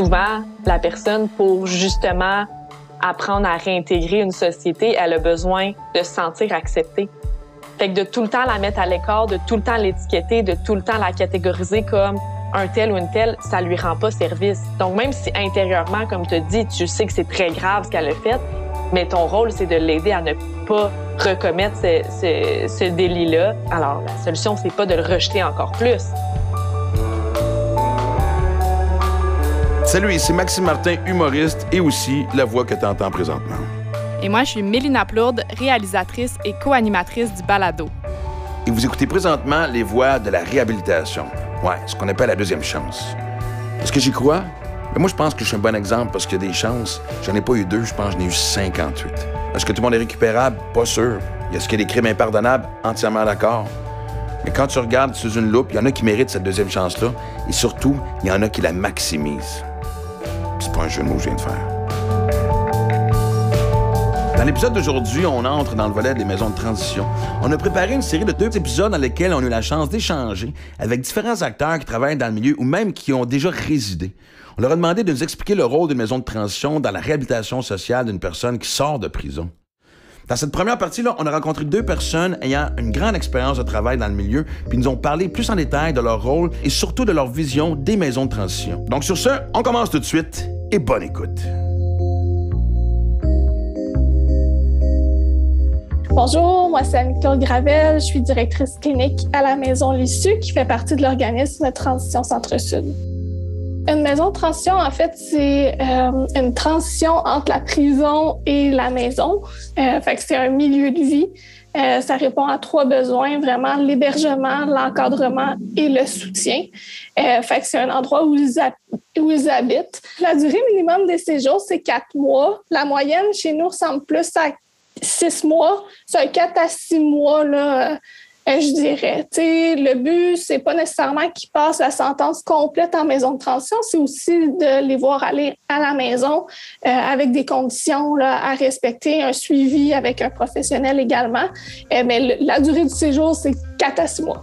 souvent, la personne, pour justement apprendre à réintégrer une société, elle a besoin de se sentir acceptée. Fait que de tout le temps la mettre à l'écart, de tout le temps l'étiqueter, de tout le temps la catégoriser comme un tel ou une telle, ça lui rend pas service. Donc même si intérieurement, comme tu dis, tu sais que c'est très grave ce qu'elle a fait, mais ton rôle, c'est de l'aider à ne pas recommettre ce, ce, délit-là. Alors la solution, c'est pas de le rejeter encore plus. Salut, ici Maxime Martin, humoriste et aussi la voix que tu entends présentement. Et moi, je suis Mélina Plourde, réalisatrice et co-animatrice du balado. Et vous écoutez présentement les voix de la réhabilitation. Ouais, ce qu'on appelle la deuxième chance. Est-ce que j'y crois? Mais moi, je pense que je suis un bon exemple parce qu'il y a des chances. J'en ai pas eu deux, je pense que j'en ai eu 58. Est-ce que tout le monde est récupérable? Pas sûr. Est-ce qu'il y a des crimes impardonnables? Entièrement d'accord. Mais quand tu regardes sous une loupe, il y en a qui méritent cette deuxième chance-là. Et surtout, il y en a qui la maximisent. Pas un que je viens de faire. Dans l'épisode d'aujourd'hui, on entre dans le volet des maisons de transition. On a préparé une série de deux épisodes dans lesquels on a eu la chance d'échanger avec différents acteurs qui travaillent dans le milieu ou même qui ont déjà résidé. On leur a demandé de nous expliquer le rôle d'une maison de transition dans la réhabilitation sociale d'une personne qui sort de prison. Dans cette première partie-là, on a rencontré deux personnes ayant une grande expérience de travail dans le milieu, puis nous ont parlé plus en détail de leur rôle et surtout de leur vision des maisons de transition. Donc sur ce, on commence tout de suite bonne écoute. Bonjour, moi c'est Anne-Claude Gravel, je suis directrice clinique à la Maison L'Issue qui fait partie de l'organisme Transition Centre-Sud. Une maison de transition, en fait, c'est euh, une transition entre la prison et la maison. Euh, fait que c'est un milieu de vie. Euh, ça répond à trois besoins, vraiment l'hébergement, l'encadrement et le soutien. Euh, fait que c'est un endroit où ils, où ils habitent. La durée minimum des séjours, c'est quatre mois. La moyenne chez nous ressemble plus à six mois. C'est un quatre à six mois, là, je dirais. le but, c'est pas nécessairement qu'ils passent la sentence complète en maison de transition, c'est aussi de les voir aller à la maison euh, avec des conditions là, à respecter, un suivi avec un professionnel également. Euh, mais la durée du séjour, c'est quatre à six mois.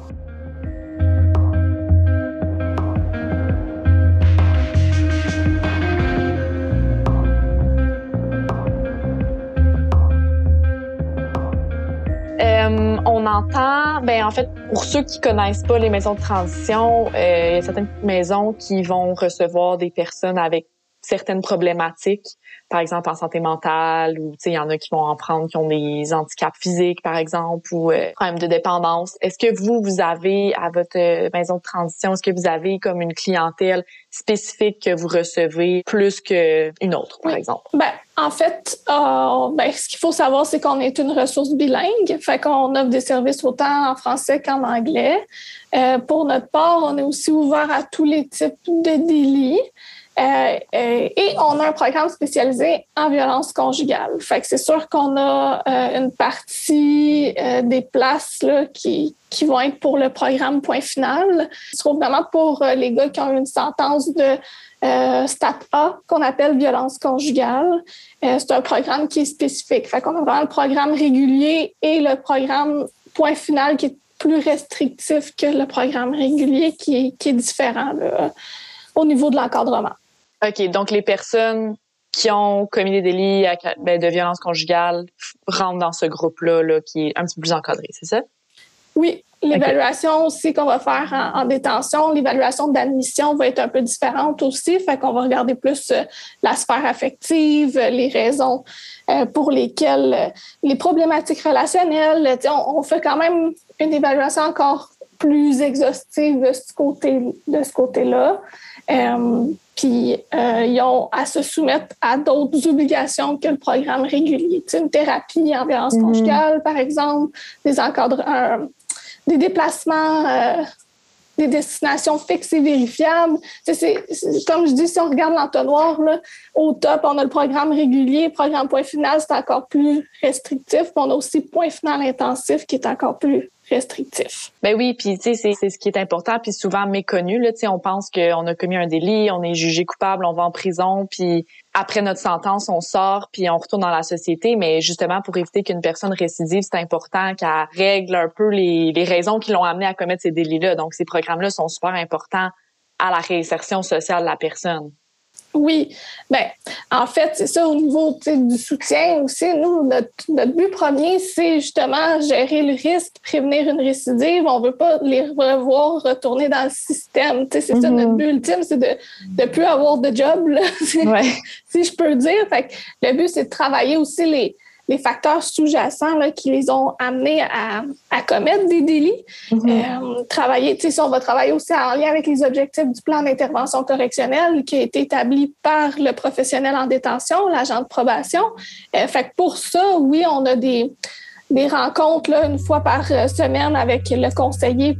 Entend, ben en fait, pour ceux qui connaissent pas les maisons de transition, euh, il y a certaines maisons qui vont recevoir des personnes avec certaines problématiques, par exemple en santé mentale, ou il y en a qui vont en prendre qui ont des handicaps physiques, par exemple, ou euh, problèmes de dépendance. Est-ce que vous, vous avez à votre euh, maison de transition, est-ce que vous avez comme une clientèle spécifique que vous recevez plus qu'une autre, par exemple? Ben, en fait, euh, ben, ce qu'il faut savoir, c'est qu'on est une ressource bilingue, fait qu'on offre des services autant en français qu'en anglais. Euh, pour notre part, on est aussi ouvert à tous les types de délits. Euh, euh, et on a un programme spécialisé en violence conjugale. Fait que c'est sûr qu'on a euh, une partie des places qui, vont être pour le programme point final. Ce sera vraiment pour les gars qui ont une sentence de Stat A qu'on appelle violence conjugale. c'est un programme qui est spécifique. Fait qu'on a vraiment le programme régulier et le programme point final qui est plus restrictif que le programme régulier qui est, qui différent au niveau de l'encadrement. OK, donc les personnes qui ont commis des délits ben, de violence conjugale rentrent dans ce groupe-là là, qui est un petit peu plus encadré, c'est ça? Oui, l'évaluation aussi qu'on va faire en, détention, l'évaluation d'admission va être un peu différente aussi, fait qu'on va regarder plus euh, la sphère affective, les raisons euh, pour lesquelles euh, les problématiques relationnelles, on, on fait quand même une évaluation encore plus exhaustive de ce côté de ce côté-là. Puis euh, ils ont à se soumettre à d'autres obligations que le programme régulier. Tu une thérapie en violence mhm. conjugale, par exemple, des encadrements, des déplacements, euh, des destinations fixes et vérifiables. C'est, comme je dis, si on regarde l'entonnoir, au top, on a le programme régulier, programme point final, c'est encore plus restrictif. Puis on a aussi point final intensif qui est encore plus restrictif. Ben oui, puis tu sais, c'est ce qui est important, puis souvent méconnu. Là, on pense qu'on a commis un délit, on est jugé coupable, on va en prison, puis après notre sentence, on sort, puis on retourne dans la société. Mais justement, pour éviter qu'une personne récidive, c'est important qu'elle règle un peu les, les raisons qui l'ont amené à commettre ces délits-là. Donc, ces programmes-là sont super importants à la réinsertion sociale de la personne. Oui, ben en fait, c'est ça au niveau du soutien aussi. Nous, notre, but premier, c'est justement gérer le risque, prévenir une récidive. On veut pas les revoir retourner dans le système. C'est ça notre mm-hmm. but ultime, c'est de ne plus avoir de job, si je peux dire. Fait le but, c'est de travailler aussi les, les facteurs sous-jacents qui les ont amenés à, commettre des délits. Mm-hmm. Euh, travailler, si on va travailler aussi en lien avec les objectifs du plan d'intervention correctionnelle qui a été établi par le professionnel en détention, l'agent de probation. Euh, fait pour ça, oui, on a des, des rencontres là, une fois par semaine avec le conseiller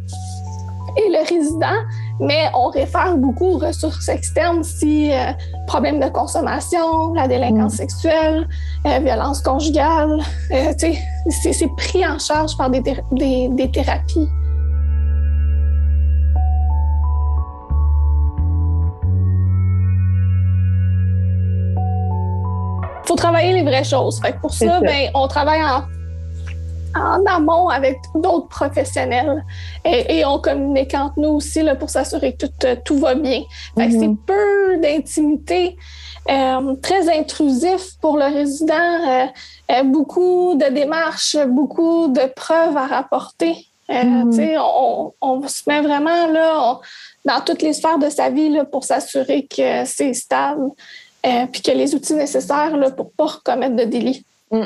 et le résident mais on réfère beaucoup aux ressources externes si euh, problème de consommation, la délinquance mm. sexuelle, euh, violence conjugale, euh, c'est pris en charge par des, des, des thérapies. faut travailler les vraies choses. Fait pour ça, Ben, on travaille en en amont avec d'autres professionnels et, on communique entre nous aussi là, pour s'assurer que tout, tout, va bien. C'est mhm. peu d'intimité, euh, très intrusif pour le résident, euh, euh, beaucoup de démarches, beaucoup de preuves à rapporter. Mhm. on, on, se met vraiment là, dans toutes les sphères de sa vie là, pour s'assurer que c'est stable puis que les outils nécessaires là, pour ne pas recommettre de délit. Mm.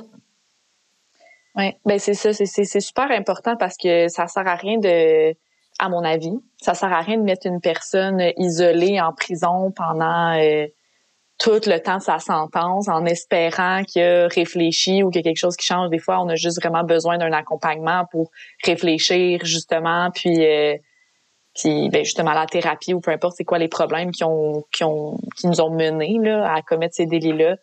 Oui, ben c'est ça, c'est super important parce que ça sert à rien de, à mon avis, ça sert à rien de mettre une personne isolée en prison pendant euh, tout le temps de sa sentence en espérant qu'il a réfléchi ou qu'il y a quelque chose qui change. Des fois, on a juste vraiment besoin d'un accompagnement pour réfléchir justement, puis euh, puis ben justement la thérapie ou peu importe c'est quoi les problèmes qui ont qui ont qui nous ont menés là à commettre ces délits là.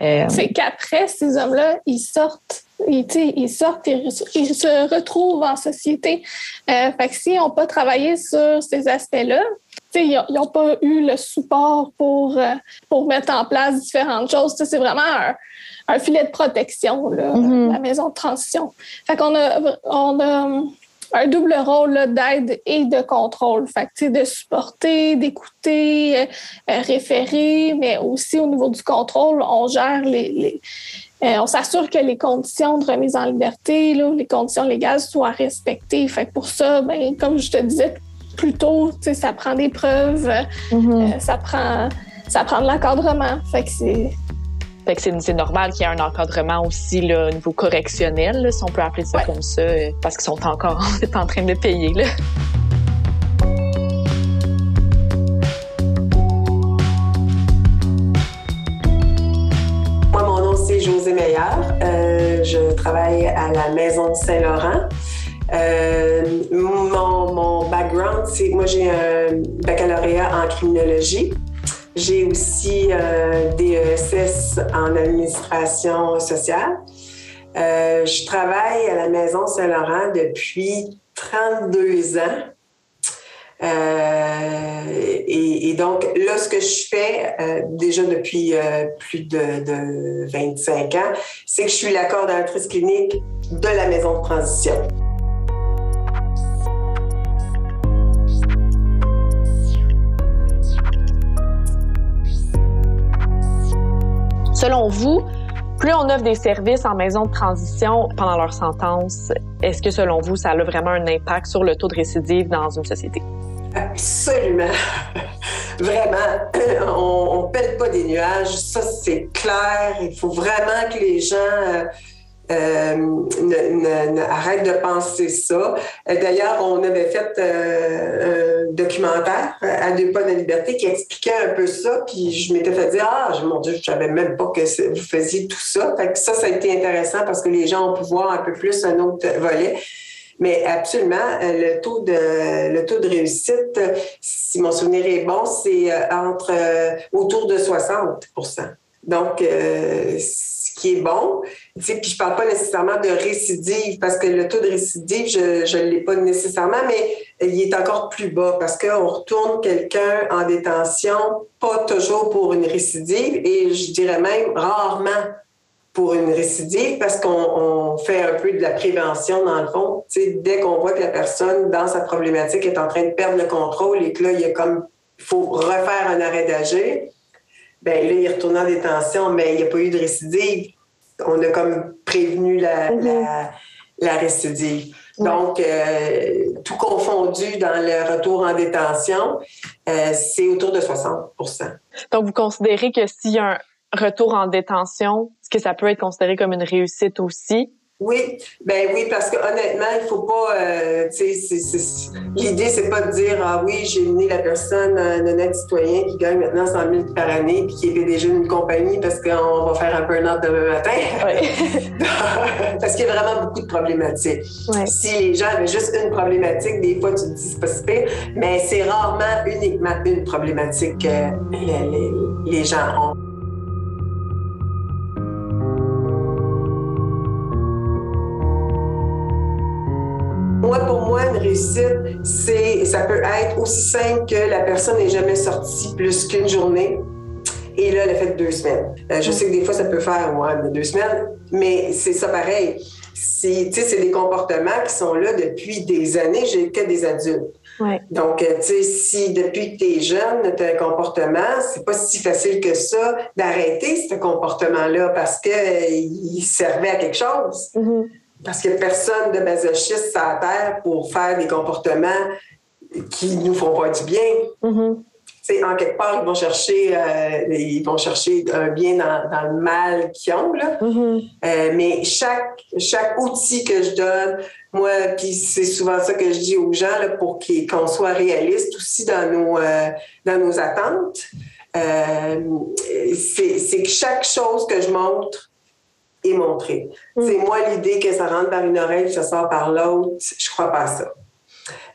Euh, c'est qu'après ces hommes-là, ils sortent ils, sortent, ils, se retrouvent en société. Euh, fait que si on pas travaillé sur ces aspects-là, ils n'ont pas eu le support pour, euh, pour mettre en place différentes choses. C'est vraiment un, filet de protection, mm-hmm. la maison de transition. Fait qu'on a, on a un double rôle d'aide et de contrôle. Fait de supporter, d'écouter, euh, référer, mais aussi au niveau du contrôle, on gère les euh, on s'assure que les conditions de remise en liberté, les conditions légales soient respectées. Fait pour ça, ben, comme je te disais plus tôt, ça prend des preuves, mm-hmm. euh, ça prend ça prend de l'encadrement. Fait que c'est c'est normal qu'il y ait un encadrement aussi là, au niveau correctionnel, si on peut appeler ça comme ça, euh, parce qu'ils sont encore en train de payer. Là. Euh, je travaille à la Maison de Saint-Laurent. Euh, mon, background, c'est moi j'ai un baccalauréat en criminologie. J'ai aussi un DESS en administration sociale. Euh, je travaille à la Maison Saint-Laurent depuis 32 ans. Euh, et, donc, là, ce que je fais euh, déjà depuis euh, plus de, 25 ans, c'est que je suis la coordonnatrice clinique de la maison de transition. Selon vous, plus on offre des services en maison de transition pendant leur sentence, est-ce que selon vous, ça a vraiment un impact sur le taux de récidive dans une société? Absolument. Vraiment, on ne pète pas des nuages, ça c'est clair. Il faut vraiment que les gens euh, euh, arrêtent de penser ça. D'ailleurs, on avait fait euh, un documentaire à deux pas de liberté qui expliquait un peu ça, puis je m'étais fait dire ah mon Dieu, je savais même pas que vous faisiez tout ça. Fait ça, ça a été intéressant parce que les gens ont pu voir un peu plus un autre volet. Mais absolument, euh, le taux de réussite, si mon souvenir est bon, c'est euh, entre euh, autour de 60 Donc, ce qui est bon. Puis je parle pas nécessairement de récidive parce que le taux de récidive, je ne l'ai pas nécessairement, mais il est encore plus bas parce qu'on retourne quelqu'un en détention, pas toujours pour une récidive et je dirais même rarement pour une récidive parce qu'on fait un peu de la prévention dans le fond. dès qu'on voit que la personne, dans sa problématique, est en train de perdre le contrôle et que là, il y a comme, faut refaire un arrêt d'agir, ben là, il retourné en détention, mais il n'y a pas eu de récidive. On a comme prévenu la, la, récidive. Donc, euh, tout confondu dans le retour en détention, euh, c'est autour de 60 Donc, vous considérez que s'il y a un retour en détention, est-ce que ça peut être considéré comme une réussite aussi? Oui, ben oui, parce que honnêtement, il faut pas, euh, tu sais, l'idée c'est pas de dire ah oui, j'ai mené la personne, un honnête citoyen qui gagne maintenant 100 000 par année puis qui est déjà une compagnie parce qu'on va faire un burn-out demain matin. Oui. parce qu'il y a vraiment beaucoup de problématiques. Si les gens avaient juste une problématique, des fois tu te dis c'est pas super, mais c'est rarement uniquement une problématique que les, les gens ont. Réussite, c'est, ça peut être aussi simple que la personne n'est jamais sortie plus qu'une journée. Et là, elle a fait deux semaines. Euh, je sais que des fois, ça peut faire ouais, deux semaines, mais c'est ça pareil. C'est, c'est des comportements qui sont là depuis des années, j'ai que des adultes. Donc, euh, tu sais, si depuis que tu es jeune, tu as un comportement, c'est pas si facile que ça d'arrêter ce comportement-là parce qu'il euh, servait à quelque chose. Mm-hmm. Parce qu'il n'y a personne de masochiste sur la terre pour faire des comportements qui nous font pas du bien. Mm-hmm. En quelque part, ils vont chercher, euh, ils vont chercher un bien dans, le mal qu'ils ont. Là. Mm-hmm. Euh, mais chaque, chaque outil que je donne, moi, puis c'est souvent ça que je dis aux gens là, pour qu'on soit réaliste aussi dans nos, euh, dans nos attentes, c'est que chaque chose que je montre, et montrer. Mm. C'est moi l'idée que ça rentre par une oreille, ça sort par l'autre. Je crois pas à ça.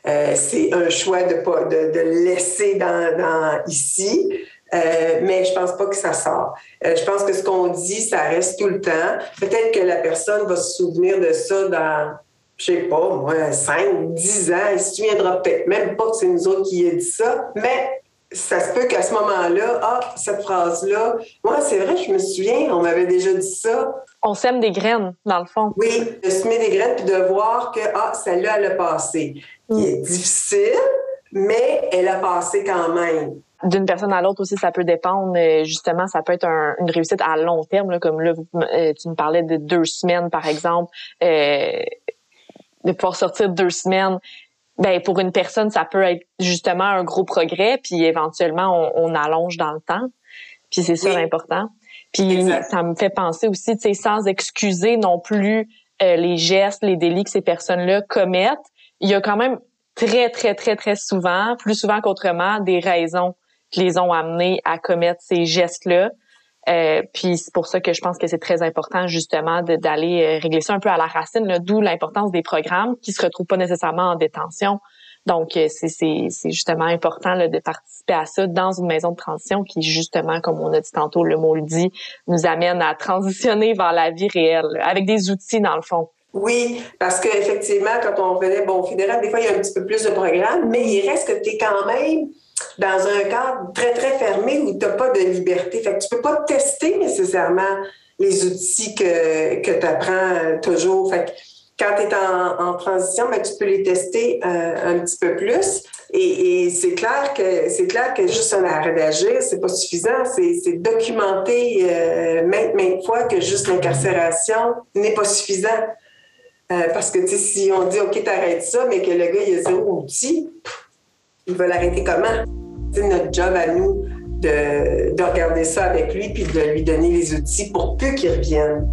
Euh, c'est un choix de pas de, de laisser dans, dans ici. Euh, mais je pense pas que ça sort. Euh, je pense que ce qu'on dit, ça reste tout le temps. Peut-être que la personne va se souvenir de ça dans, je sais pas, moi, 5, 10 ans. Elle se souviendra peut-être même pas que c'est nous autres qui a dit ça, mais ça se peut qu'à ce moment-là, ah, cette phrase-là, moi, c'est vrai, je me souviens, on m'avait déjà dit ça. On sème des graines, dans le fond. Oui, de semer des graines puis de voir que, ah, celle-là, elle a passé. Mm. Qui est difficile, mais elle a passé quand même. D'une personne à l'autre aussi, ça peut dépendre. Justement, ça peut être une réussite à long terme, comme là, euh, tu me parlais de deux semaines, par exemple. Euh, de pouvoir sortir deux semaines ben pour une personne, ça peut être justement un gros progrès, puis éventuellement on, allonge dans le temps. Puis c'est ça l'important. Puis ça me fait penser aussi, tu sais, sans excuser non plus euh, les gestes, les délits que ces personnes-là commettent, il y a quand même très très très très souvent, plus souvent qu'autrement, des raisons qui les ont amenés à commettre ces gestes-là. Euh, puis c'est pour ça que je pense que c'est très important justement d'aller euh, régler ça un peu à la racine, d'où l'importance des programmes qui se retrouvent pas nécessairement en détention. Donc euh, c'est justement important là, de participer à ça dans une maison de transition qui justement, comme on a dit tantôt, le mot le dit, nous amène à transitionner vers la vie réelle avec des outils dans le fond. Oui, parce qu'effectivement, quand on venait, bon, au fédéral, des fois, il y a un petit peu plus de programmes, mais il reste que tu es quand même dans un cadre très, très fermé où tu n'as pas de liberté. Fait que tu peux pas tester nécessairement les outils que, que tu apprends toujours. Fait que quand tu es en, transition, ben, tu peux les tester euh, un petit peu plus. Et, c'est clair que c'est clair que juste un arrêt d'agir, c'est pas suffisant. C'est documenté euh, maintes, maintes fois que juste l'incarcération n'est pas suffisant. Euh, parce que si on dit OK, t'arrêtes ça, mais que le gars il a zéro outil, il va l'arrêter comment? C'est notre job à nous de, de, regarder ça avec lui puis de lui donner les outils pour peu qu'il revienne.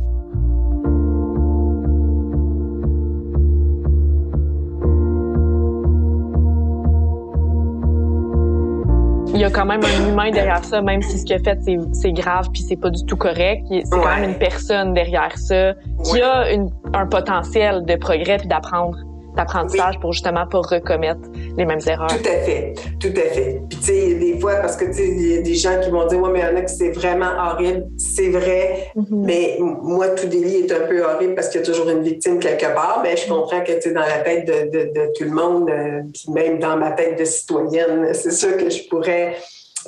il y a quand même un humain derrière ça, même si ce qu'il a fait, c'est grave puis c'est pas du tout correct. C'est quand même une personne derrière ça qui a un potentiel de progrès puis d'apprendre d'apprentissage pour justement pas recommettre les mêmes erreurs. Tout à fait, tout à fait. Puis tu sais, des fois, parce que tu sais, il y a des gens qui vont dire, ouais, mais il y en a que c'est vraiment horrible. C'est vrai, mm-hmm. mais moi, tout délit est un peu horrible parce qu'il y a toujours une victime quelque part. Mais je comprends que tu sais, dans la tête de, de, tout le monde, euh, puis même dans ma tête de citoyenne, c'est sûr que je pourrais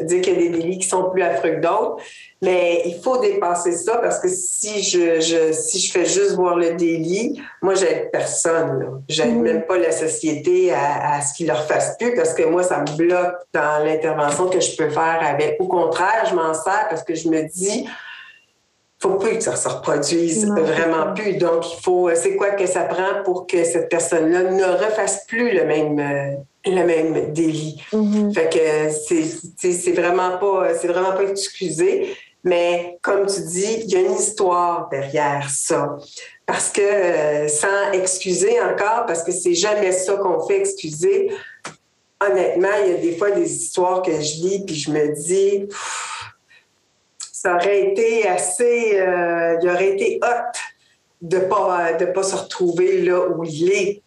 dire qu'il y a des délits qui sont plus affreux que d'autres. Mais il faut dépasser ça parce que si je, je si je fais juste voir le délit, moi, j'aide personne. J'aide même pas la société à, à ce qu'il leur fasse plus parce que moi, ça me bloque dans l'intervention que je peux faire avec. Au contraire, je m'en sers parce que je me dis, faut plus que ça se reproduise vraiment plus. Donc, il faut, c'est quoi que ça prend pour que cette personne-là ne refasse plus le même, euh, le même délit. Mm-hmm. Fait que c'est, c'est vraiment pas, c'est vraiment pas excusé. Mais comme tu dis, il y a une histoire derrière ça. Parce que euh, sans excuser encore, parce que c'est jamais ça qu'on fait excuser, honnêtement, il y a des fois des histoires que je lis puis je me dis, ça aurait été assez, euh, il aurait été hot de pas de pas se retrouver là où il est.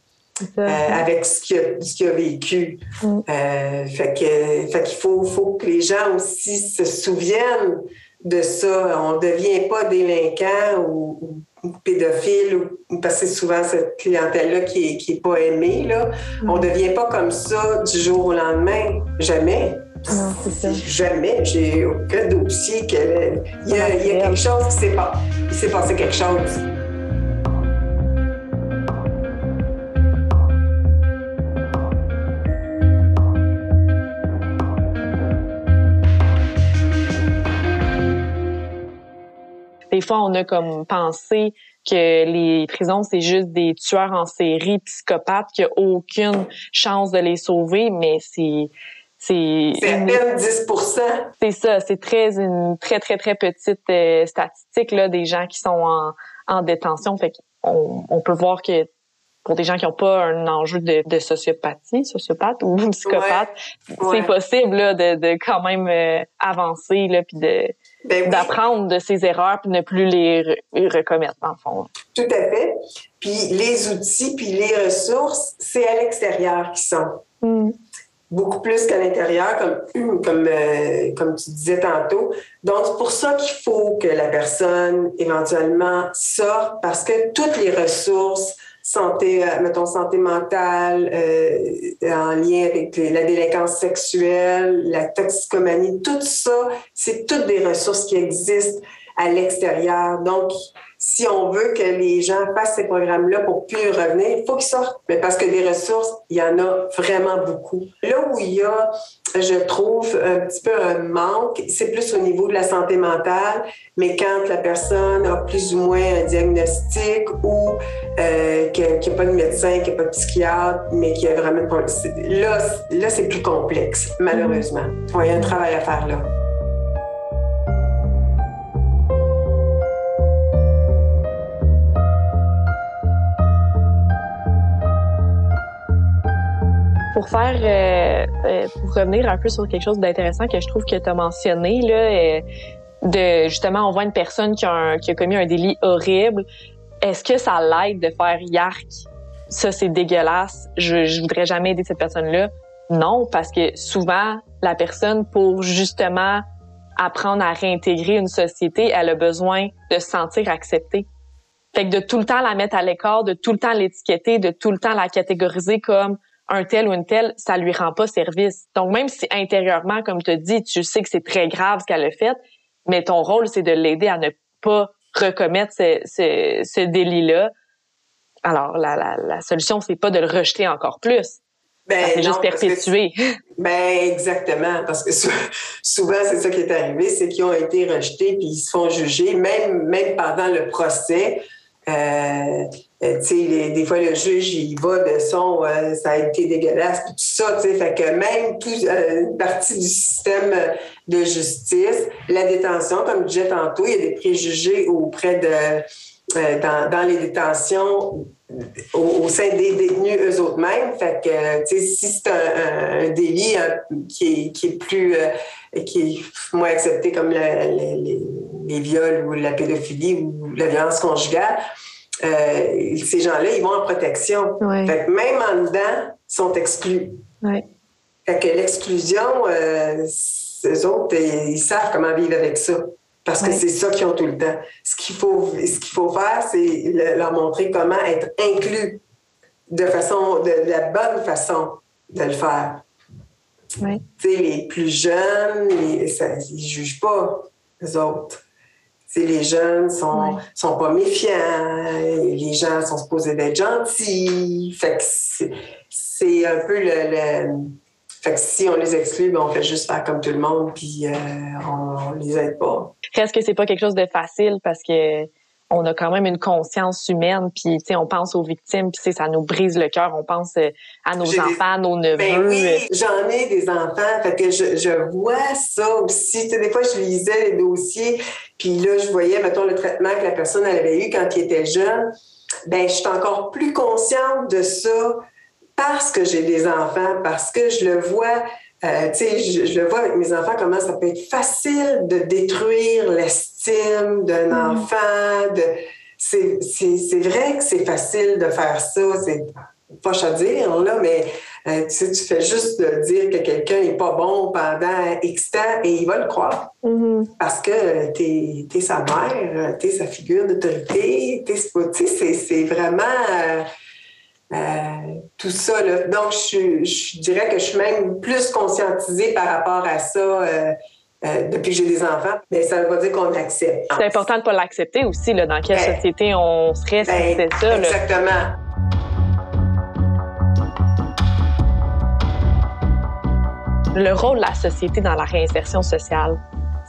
Euh, avec ce qu'il a, vécu. Mm. Euh, fait qu'il faut, faut que les gens aussi se souviennent de ça. On ne devient pas délinquant ou, ou pédophile, ou, parce que c'est souvent cette clientèle-là qui n'est qui est pas aimée. Là. On ne devient pas comme ça du jour au lendemain. Jamais. Non, ça. Jamais. J'ai aucun dossier. que- Il y a, il y a quelque chose qui s'est passé. Il s'est passé quelque chose. Des fois, on a comme pensé que les prisons, c'est juste des tueurs en série, psychopathes, qu'il n'y a aucune chance de les sauver, mais c'est c'est à peine 10 c'est ça, c'est très une très très très petite euh, statistique là des gens qui sont en, en détention. Fait qu'on on peut voir que pour des gens qui n'ont pas un enjeu de, de sociopathie, sociopathe ou psychopathe, Ouais. c'est possible là, de, de quand même euh, avancer là, puis de Ben oui. d'apprendre de ses erreurs puis ne plus les re- recommettre dans le fond. Tout à fait. Puis les outils, puis les ressources, c'est à l'extérieur qui sont. Mm. Beaucoup plus qu'à l'intérieur, comme, comme, euh, comme tu disais tantôt. Donc, c'est pour ça qu'il faut que la personne éventuellement sorte, parce que toutes les ressources, santé, euh, mettons, santé mentale, euh, en lien avec la délinquance sexuelle, la toxicomanie, tout ça, c'est toutes des ressources qui existent à l'extérieur. Donc, si on veut que les gens fassent ces programmes-là pour plus revenir, il faut qu'ils sortent. Mais parce que des ressources, il y en a vraiment beaucoup. Là où il y a, je trouve, un petit peu un manque, c'est plus au niveau de la santé mentale, mais quand la personne a plus ou moins un diagnostic ou euh, qu'il n'y a pas de médecin, qu'il n'y a pas de psychiatre, mais qu'il y a vraiment Là, c'est- là c'est plus complexe, malheureusement. Ouais, il y a un travail à faire là. Pour faire, euh, euh, pour revenir un peu sur quelque chose d'intéressant que je trouve que tu as mentionné, là, euh, de justement, on voit une personne qui a, un- qui a commis un délit horrible. Est-ce que ça l'aide de faire yark? Ça, c'est dégueulasse. Je, je voudrais jamais aider cette personne-là? Non, parce que souvent, la personne, pour justement apprendre à réintégrer une société, elle a besoin de se sentir acceptée. Fait que de tout le temps la mettre à l'écart, de tout le temps l'étiqueter, de tout le temps la catégoriser comme un tel ou une telle, ça lui rend pas service. Donc même si intérieurement, comme tu dis, tu sais que c'est très grave ce qu'elle a fait, mais ton rôle c'est de l'aider à ne pas recommettre ce, ce, ce délit-là. Alors la, la, la solution c'est pas de le rejeter encore plus, Ben, non, juste perpétuer. Ben exactement, parce que sou- souvent c'est ça qui est arrivé, c'est qu'ils ont été rejetés puis ils se font juger, même même pendant le procès. Euh, euh, tu des fois le juge il va de son, euh, ça a été dégueulasse tout ça, tu fait que même tout euh, une partie du système de justice, la détention, comme je disais tantôt, il y a des préjugés auprès de dans, les détentions au, sein des détenus eux autres mêmes. Fait que, si c'est un, délit hein, qui, est, plus, qui est moins accepté comme la- la- les, les viols ou la pédophilie ou la violence conjugale, euh, ces gens-là, ils vont en protection. Ouais. Fait que même en dedans, ils sont exclus. Ouais. Fait que l'exclusion, euh, eux autres, ils, savent comment vivre avec ça. Parce que Ouais. c'est ça qu'ils ont tout le temps. Ce qu'il faut, ce qu'il faut faire, c'est le- leur montrer comment être inclus de façon, de, la bonne façon de le faire. Ouais. Tu sais, les plus jeunes, les, ça, ils jugent pas les autres. Les jeunes sont, Ouais. sont pas méfiants, les gens sont supposés d'être gentils. Fait que c'est, un peu le, le- Fait que si on les exclut, ben on fait juste faire comme tout le monde, puis euh, on, on les aide pas. Reste que c'est pas quelque chose de facile parce que on a quand même une conscience humaine, puis tu sais, on pense aux victimes, puis ça nous brise le cœur. On pense euh, à nos des- enfants, nos neveux. Ben oui, j'en ai des enfants, fait que je, je vois ça aussi. Tu sais, des fois, je lisais les dossiers, puis là, je voyais, mettons, le traitement que la personne elle avait eu quand il était jeune. Ben, je suis encore plus consciente de ça parce que j'ai des enfants, parce que je le vois. Euh, tu sais, je, je le vois avec mes enfants, comment ça peut être facile de détruire l'estime d'un Mhm. enfant. De, c'est, vrai que c'est facile de faire ça. C'est poche à dire, là, mais euh, tu sais, tu fais juste de dire que quelqu'un n'est pas bon pendant X temps et il va le croire mhm. parce que t'es es sa mère, t'es sa figure d'autorité, t'es tu sais, c'est- c'est vraiment euh, euh, tout ça. Là. Donc, je, je dirais que je suis même plus conscientisée par rapport à ça euh, euh, depuis que j'ai des enfants, mais ça ne veut pas dire qu'on accepte. C'est important de pas l'accepter aussi, là, dans quelle Ben, société on serait si Ben, c'était ça. Là. Exactement. Le rôle de la société dans la réinsertion sociale,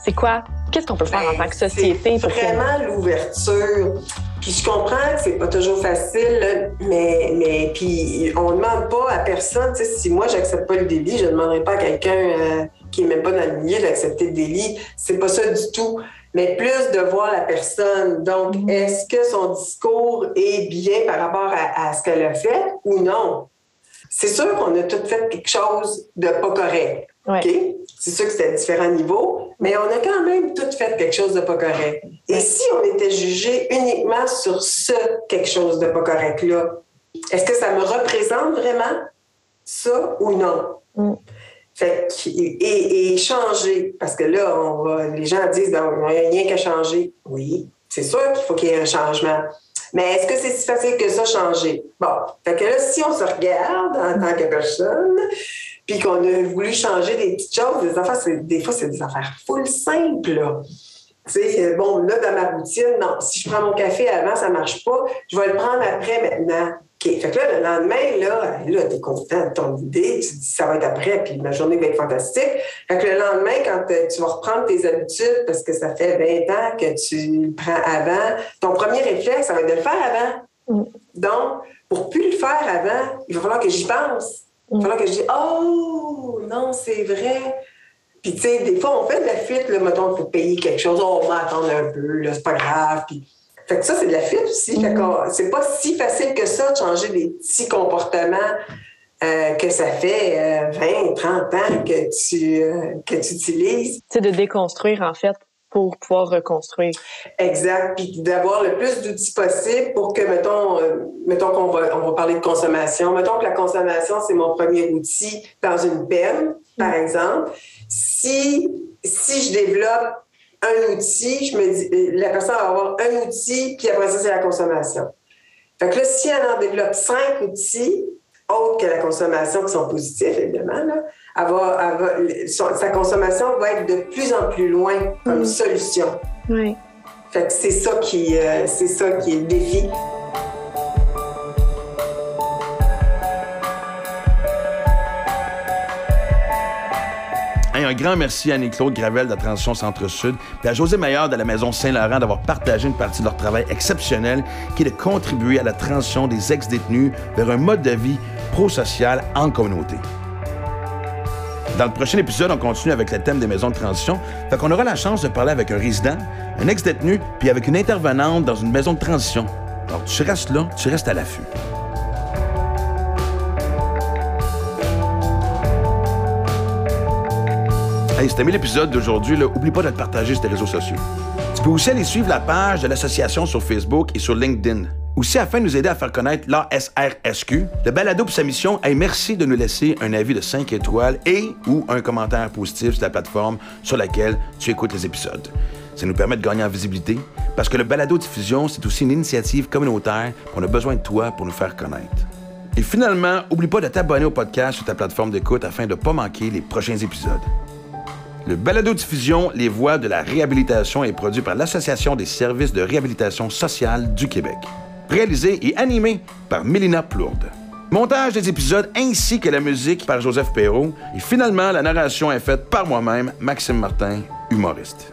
c'est quoi? Qu'est-ce qu'on peut faire en Ben, tant que société? Pour que- vraiment l'ouverture. Puis je comprends que c'est pas toujours facile, mais, mais puis on demande pas à personne, tu sais, si moi j'accepte pas le délit, je ne demanderai pas à quelqu'un euh, qui est même pas dans le milieu d'accepter le délit. C'est pas ça du tout. Mais plus de voir la personne. Donc, Mhm. est-ce que son discours est bien par rapport à, à ce qu'elle a fait ou non? C'est sûr qu'on a tout fait quelque chose de pas correct. Ouais. OK? C'est sûr que c'était à différents niveaux, mais on a quand même tout fait quelque chose de pas correct. Et si on était jugé uniquement sur ce quelque chose de pas correct-là, est-ce que ça me représente vraiment ça ou non? Mm. Fait que- et, et changer, parce que là, on va, les gens disent, ben, il n'y a rien qu'à changer. Oui, c'est sûr qu'il faut qu'il y ait un changement. Mais est-ce que c'est si facile que ça, changer? Bon, fait que là, si on se regarde en tant que personne, puis qu'on a voulu changer des petites choses, des affaires, c'est- des fois, c'est des affaires full simples, là. Tu sais, euh, bon, là, dans ma routine, non, si je prends mon café avant, ça marche pas, je vais le prendre après maintenant. OK. Fait que là, le lendemain, là, là t'es content de ton idée, tu te dis ça va être après, puis ma journée va être fantastique. Fait que le lendemain, quand euh, tu vas reprendre tes habitudes, parce que ça fait 20 ans que tu le prends avant, ton premier réflexe, ça va être de le faire avant. Mm. Donc, pour plus le faire avant, il va falloir que j'y pense. Il falloir que je dise Oh, non, c'est vrai. Puis, tu sais, des fois, on fait de la fuite, là, mettons, il faut payer quelque chose, oh, on va attendre un peu, là, c'est pas grave. Puis, fait que ça, c'est de la fuite aussi. Fait que c'est pas si facile que ça de changer des petits comportements euh, que ça fait euh, 20, 30 ans que tu, euh, que tu utilises. C'est de déconstruire, en fait, pour pouvoir reconstruire. Exact. Puis d'avoir le plus d'outils possible pour que, mettons, euh, mettons qu'on va, on va parler de consommation. Mettons que la consommation, c'est mon premier outil dans une peine, par exemple. Si, si je développe un outil, je me dis, euh, la personne va avoir un outil, puis après ça, c'est la consommation. Fait que là, si elle en développe cinq outils, autres que la consommation, qui sont positifs, évidemment, là, elle va- elle va- son- sa consommation va être de plus en plus loin comme Mm. solution. Oui. Fait que c'est ça qui, euh, c'est ça qui est le défi. Hey, un grand merci à Annie-Claude Gravel de la Transition Centre-Sud et à José Maillard de la Maison Saint-Laurent d'avoir partagé une partie de leur travail exceptionnel qui est de contribuer à la transition des ex-détenus vers un mode de vie pro-social en communauté. Dans le prochain épisode, on continue avec le thème des maisons de transition. Fait qu'on aura la chance de parler avec un résident, un ex-détenu, puis avec une intervenante dans une maison de transition. Alors, tu restes là, tu restes à l'affût. Hey, t'as aimé l'épisode d'aujourd'hui, oublie pas de le partager sur tes réseaux sociaux. Tu peux aussi aller suivre la page de l'association sur Facebook et sur LinkedIn. Aussi, afin de nous aider à faire connaître l'ASRSQ, le balado pour sa mission est merci de nous laisser un avis de 5 étoiles et ou un commentaire positif sur la plateforme sur laquelle tu écoutes les épisodes. Ça nous permet de gagner en visibilité parce que le balado diffusion, c'est aussi une initiative communautaire qu'on a besoin de toi pour nous faire connaître. Et finalement, oublie pas de t'abonner au podcast sur ta plateforme d'écoute afin de ne pas manquer les prochains épisodes. Le balado-diffusion Les Voix de la réhabilitation est produit par l'Association des services de réhabilitation sociale du Québec. Réalisé et animé par Mélina Plourde. Montage des épisodes ainsi que la musique par Joseph Perrault. Et finalement, la narration est faite par moi-même, Maxime Martin, humoriste.